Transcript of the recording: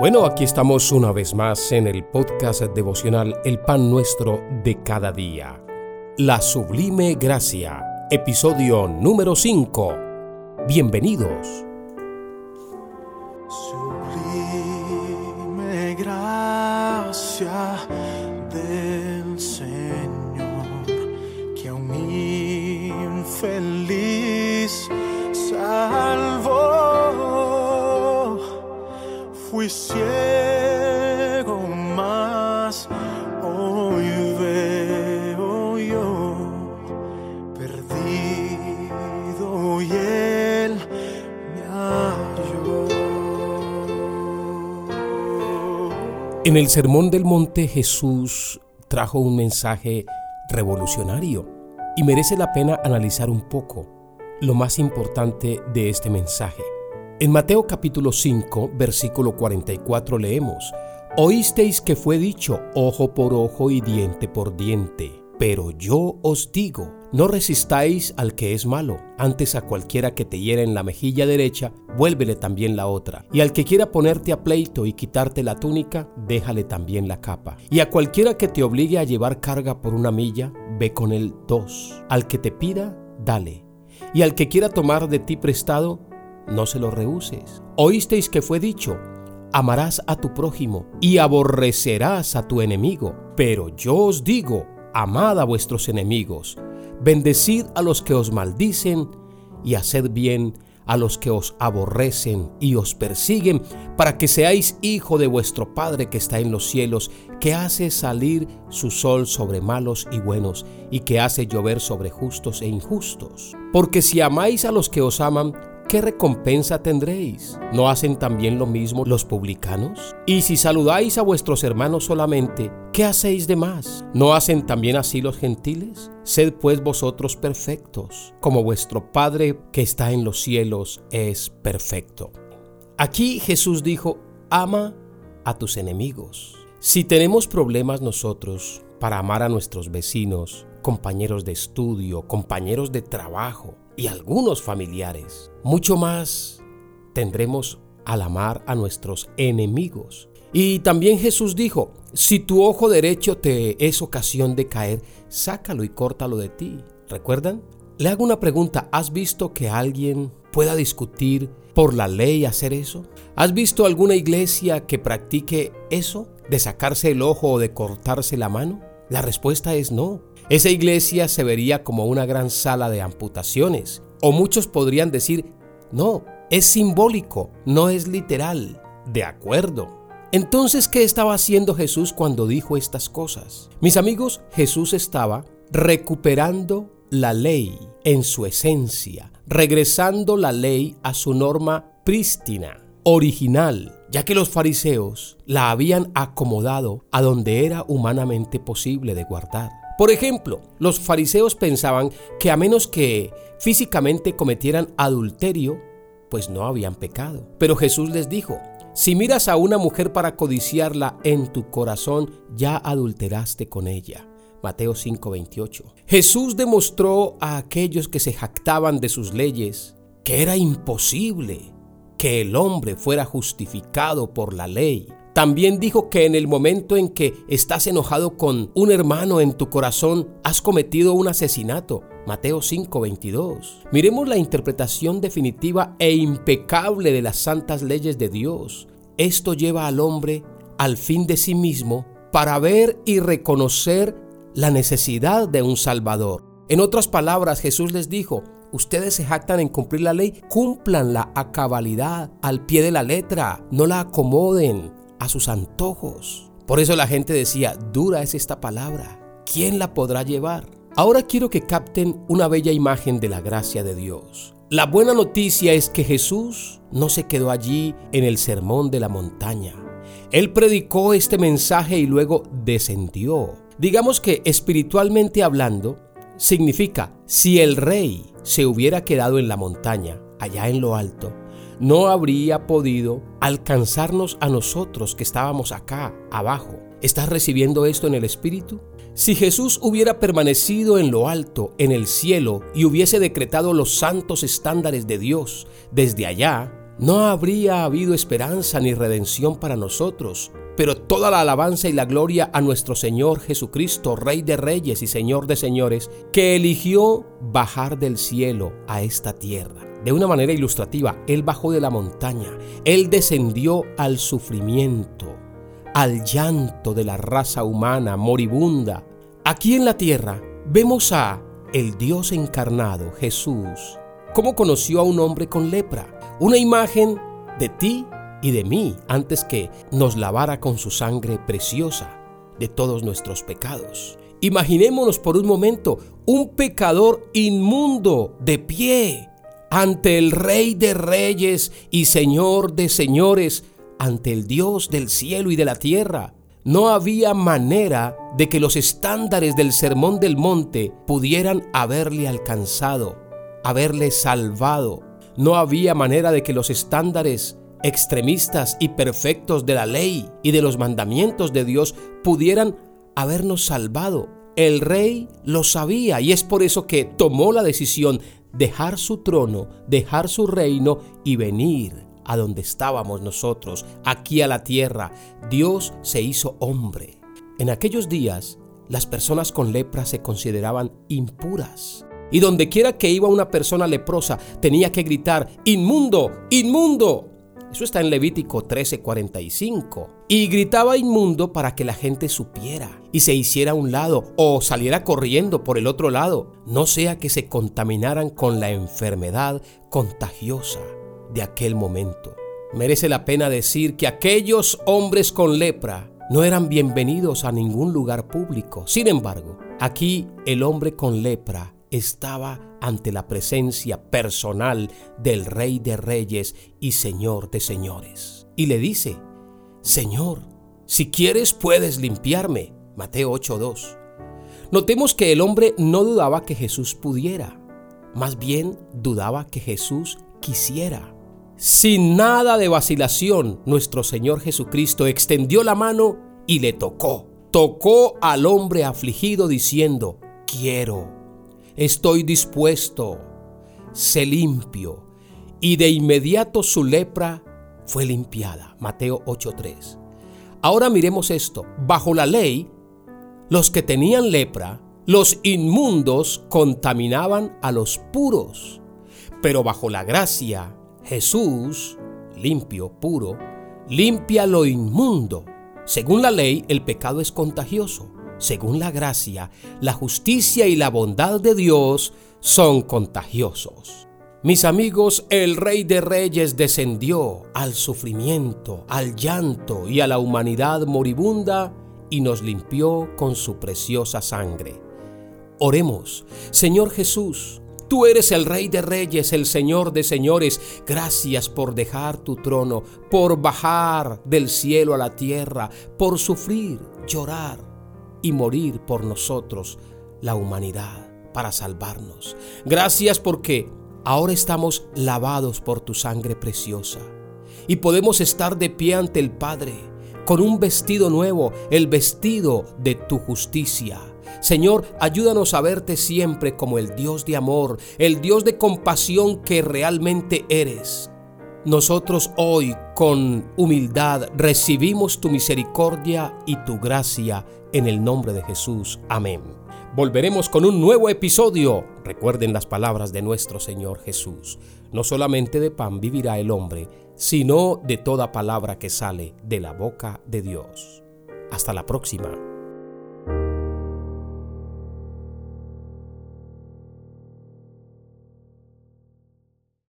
Bueno, aquí estamos una vez más en el podcast devocional El Pan Nuestro de cada día. La Sublime Gracia, episodio número 5. Bienvenidos. Sublime gracia En el Sermón del Monte Jesús trajo un mensaje revolucionario y merece la pena analizar un poco lo más importante de este mensaje. En Mateo capítulo 5, versículo 44 leemos, Oísteis que fue dicho ojo por ojo y diente por diente, pero yo os digo, no resistáis al que es malo, antes a cualquiera que te hiera en la mejilla derecha, vuélvele también la otra, y al que quiera ponerte a pleito y quitarte la túnica, déjale también la capa, y a cualquiera que te obligue a llevar carga por una milla, ve con él dos, al que te pida, dale, y al que quiera tomar de ti prestado, no se lo rehuses. Oísteis que fue dicho, amarás a tu prójimo y aborrecerás a tu enemigo. Pero yo os digo, amad a vuestros enemigos, bendecid a los que os maldicen y haced bien a los que os aborrecen y os persiguen, para que seáis hijo de vuestro Padre que está en los cielos, que hace salir su sol sobre malos y buenos, y que hace llover sobre justos e injustos. Porque si amáis a los que os aman, ¿qué recompensa tendréis? ¿No hacen también lo mismo los publicanos? Y si saludáis a vuestros hermanos solamente, ¿qué hacéis de más? ¿No hacen también así los gentiles? Sed pues vosotros perfectos, como vuestro Padre que está en los cielos es perfecto. Aquí Jesús dijo, ama a tus enemigos. Si tenemos problemas nosotros para amar a nuestros vecinos, compañeros de estudio, compañeros de trabajo, y algunos familiares. Mucho más tendremos al amar a nuestros enemigos. Y también Jesús dijo, si tu ojo derecho te es ocasión de caer, sácalo y córtalo de ti. ¿Recuerdan? Le hago una pregunta, ¿has visto que alguien pueda discutir por la ley hacer eso? ¿Has visto alguna iglesia que practique eso? ¿De sacarse el ojo o de cortarse la mano? La respuesta es no. Esa iglesia se vería como una gran sala de amputaciones. O muchos podrían decir, no, es simbólico, no es literal. De acuerdo. Entonces, ¿qué estaba haciendo Jesús cuando dijo estas cosas? Mis amigos, Jesús estaba recuperando la ley en su esencia, regresando la ley a su norma prístina, original, ya que los fariseos la habían acomodado a donde era humanamente posible de guardar. Por ejemplo, los fariseos pensaban que a menos que físicamente cometieran adulterio, pues no habían pecado. Pero Jesús les dijo, si miras a una mujer para codiciarla en tu corazón, ya adulteraste con ella. Mateo 5:28. Jesús demostró a aquellos que se jactaban de sus leyes que era imposible que el hombre fuera justificado por la ley también dijo que en el momento en que estás enojado con un hermano en tu corazón, has cometido un asesinato. Mateo 5:22. Miremos la interpretación definitiva e impecable de las santas leyes de Dios. Esto lleva al hombre al fin de sí mismo para ver y reconocer la necesidad de un Salvador. En otras palabras, Jesús les dijo, ustedes se jactan en cumplir la ley, cúmplanla a cabalidad, al pie de la letra, no la acomoden, a sus antojos. Por eso la gente decía, dura es esta palabra, ¿quién la podrá llevar? Ahora quiero que capten una bella imagen de la gracia de Dios. La buena noticia es que Jesús no se quedó allí en el sermón de la montaña. Él predicó este mensaje y luego descendió. Digamos que espiritualmente hablando, significa, si el rey se hubiera quedado en la montaña, allá en lo alto, no habría podido alcanzarnos a nosotros que estábamos acá, abajo. ¿Estás recibiendo esto en el Espíritu? Si Jesús hubiera permanecido en lo alto, en el cielo, y hubiese decretado los santos estándares de Dios desde allá, no habría habido esperanza ni redención para nosotros. Pero toda la alabanza y la gloria a nuestro Señor Jesucristo, Rey de Reyes y Señor de Señores, que eligió bajar del cielo a esta tierra. De una manera ilustrativa, Él bajó de la montaña, Él descendió al sufrimiento, al llanto de la raza humana moribunda. Aquí en la tierra vemos a el Dios encarnado, Jesús, cómo conoció a un hombre con lepra una imagen de ti y de mí antes que nos lavara con su sangre preciosa de todos nuestros pecados. Imaginémonos por un momento un pecador inmundo de pie ante el Rey de Reyes y Señor de Señores, ante el Dios del cielo y de la tierra. No había manera de que los estándares del Sermón del Monte pudieran haberle alcanzado, haberle salvado, no había manera de que los estándares extremistas y perfectos de la ley y de los mandamientos de Dios pudieran habernos salvado. El rey lo sabía y es por eso que tomó la decisión dejar su trono, dejar su reino y venir a donde estábamos nosotros, aquí a la tierra. Dios se hizo hombre. En aquellos días, las personas con lepra se consideraban impuras. Y donde quiera que iba una persona leprosa, tenía que gritar, inmundo, inmundo. Eso está en Levítico 13:45. Y gritaba inmundo para que la gente supiera y se hiciera a un lado o saliera corriendo por el otro lado, no sea que se contaminaran con la enfermedad contagiosa de aquel momento. Merece la pena decir que aquellos hombres con lepra no eran bienvenidos a ningún lugar público. Sin embargo, aquí el hombre con lepra estaba ante la presencia personal del Rey de Reyes y Señor de Señores. Y le dice, Señor, si quieres puedes limpiarme. Mateo 8.2. Notemos que el hombre no dudaba que Jesús pudiera, más bien dudaba que Jesús quisiera. Sin nada de vacilación, nuestro Señor Jesucristo extendió la mano y le tocó. Tocó al hombre afligido diciendo, quiero estoy dispuesto, sé limpio. Y de inmediato su lepra fue limpiada. Mateo 8:3. Ahora miremos esto. Bajo la ley, los que tenían lepra, los inmundos contaminaban a los puros. Pero bajo la gracia, Jesús, limpio, puro, limpia lo inmundo. Según la ley, el pecado es contagioso según la gracia, la justicia y la bondad de Dios son contagiosos. Mis amigos, el Rey de Reyes descendió al sufrimiento, al llanto y a la humanidad moribunda y nos limpió con su preciosa sangre. Oremos, Señor Jesús, tú eres el Rey de Reyes, el Señor de Señores. Gracias por dejar tu trono, por bajar del cielo a la tierra, por sufrir, llorar y morir por nosotros, la humanidad, para salvarnos. Gracias porque ahora estamos lavados por tu sangre preciosa y podemos estar de pie ante el Padre con un vestido nuevo, el vestido de tu justicia. Señor, ayúdanos a verte siempre como el Dios de amor, el Dios de compasión que realmente eres. Nosotros hoy con humildad recibimos tu misericordia y tu gracia en el nombre de Jesús. Amén. Volveremos con un nuevo episodio. Recuerden las palabras de nuestro Señor Jesús. No solamente de pan vivirá el hombre, sino de toda palabra que sale de la boca de Dios. Hasta la próxima.